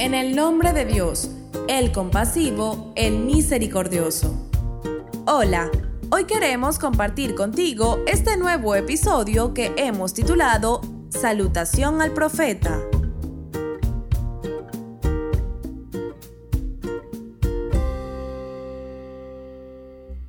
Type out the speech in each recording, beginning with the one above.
En el nombre de Dios, el compasivo, el misericordioso. Hola, hoy queremos compartir contigo este nuevo episodio que hemos titulado Salutación al Profeta.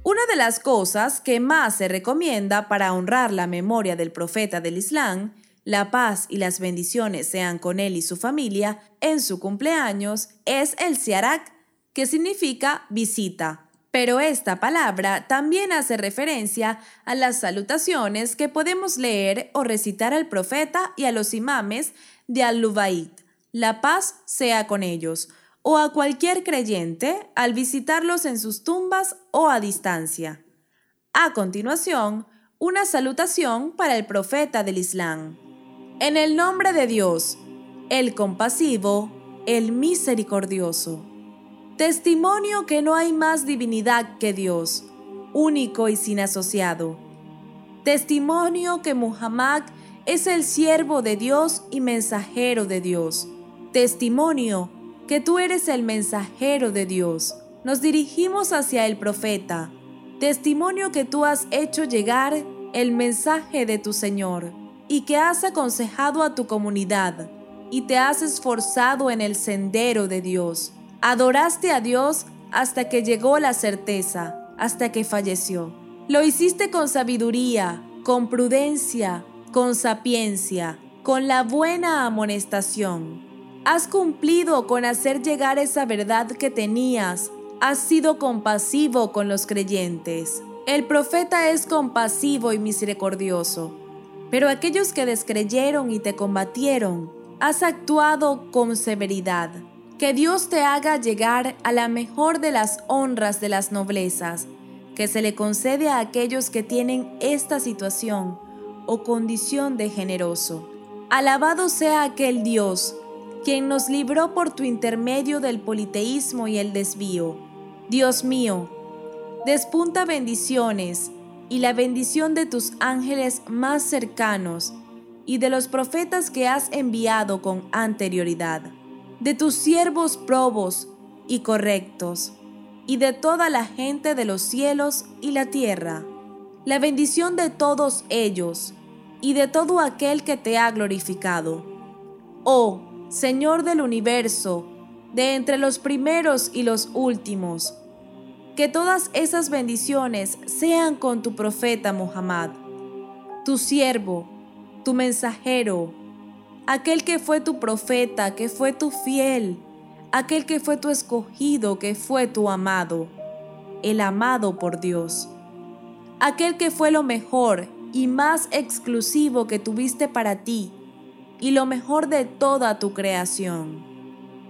Una de las cosas que más se recomienda para honrar la memoria del profeta del Islam la paz y las bendiciones sean con él y su familia en su cumpleaños, es el Siarak, que significa visita. Pero esta palabra también hace referencia a las salutaciones que podemos leer o recitar al profeta y a los imames de Al-Lubayt. La paz sea con ellos, o a cualquier creyente al visitarlos en sus tumbas o a distancia. A continuación, una salutación para el profeta del Islam. En el nombre de Dios, el compasivo, el misericordioso. Testimonio que no hay más divinidad que Dios, único y sin asociado. Testimonio que Muhammad es el siervo de Dios y mensajero de Dios. Testimonio que tú eres el mensajero de Dios. Nos dirigimos hacia el profeta. Testimonio que tú has hecho llegar el mensaje de tu Señor y que has aconsejado a tu comunidad y te has esforzado en el sendero de Dios. Adoraste a Dios hasta que llegó la certeza, hasta que falleció. Lo hiciste con sabiduría, con prudencia, con sapiencia, con la buena amonestación. Has cumplido con hacer llegar esa verdad que tenías. Has sido compasivo con los creyentes. El profeta es compasivo y misericordioso pero aquellos que descreyeron y te combatieron, has actuado con severidad. Que Dios te haga llegar a la mejor de las honras de las noblezas, que se le concede a aquellos que tienen esta situación o condición de generoso. Alabado sea aquel Dios, quien nos libró por tu intermedio del politeísmo y el desvío. Dios mío, despunta bendiciones y la bendición de tus ángeles más cercanos y de los profetas que has enviado con anterioridad, de tus siervos probos y correctos, y de toda la gente de los cielos y la tierra, la bendición de todos ellos y de todo aquel que te ha glorificado. Oh Señor del universo, de entre los primeros y los últimos, que todas esas bendiciones sean con tu profeta Muhammad, tu siervo, tu mensajero, aquel que fue tu profeta, que fue tu fiel, aquel que fue tu escogido, que fue tu amado, el amado por Dios, aquel que fue lo mejor y más exclusivo que tuviste para ti y lo mejor de toda tu creación.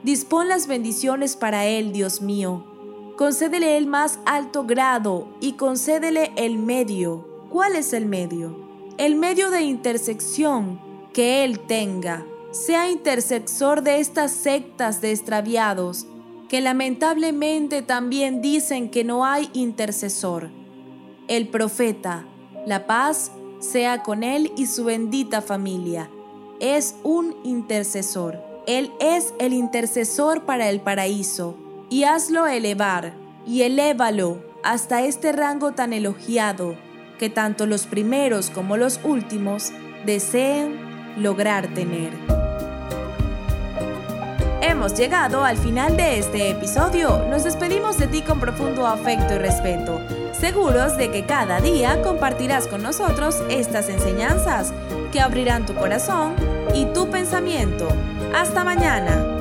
Dispón las bendiciones para él, Dios mío, concédele el más alto grado y concédele el medio. ¿Cuál es el medio? El medio de intersección que Él tenga, sea intercesor de estas sectas de extraviados, que lamentablemente también dicen que no hay intercesor. El profeta, la paz sea con él y su bendita familia. Es un intercesor. Él es el intercesor para el paraíso y hazlo elevar, y elévalo hasta este rango tan elogiado que tanto los primeros como los últimos deseen lograr tener. Hemos llegado al final de este episodio. Nos despedimos de ti con profundo afecto y respeto, seguros de que cada día compartirás con nosotros estas enseñanzas que abrirán tu corazón y tu pensamiento. Hasta mañana.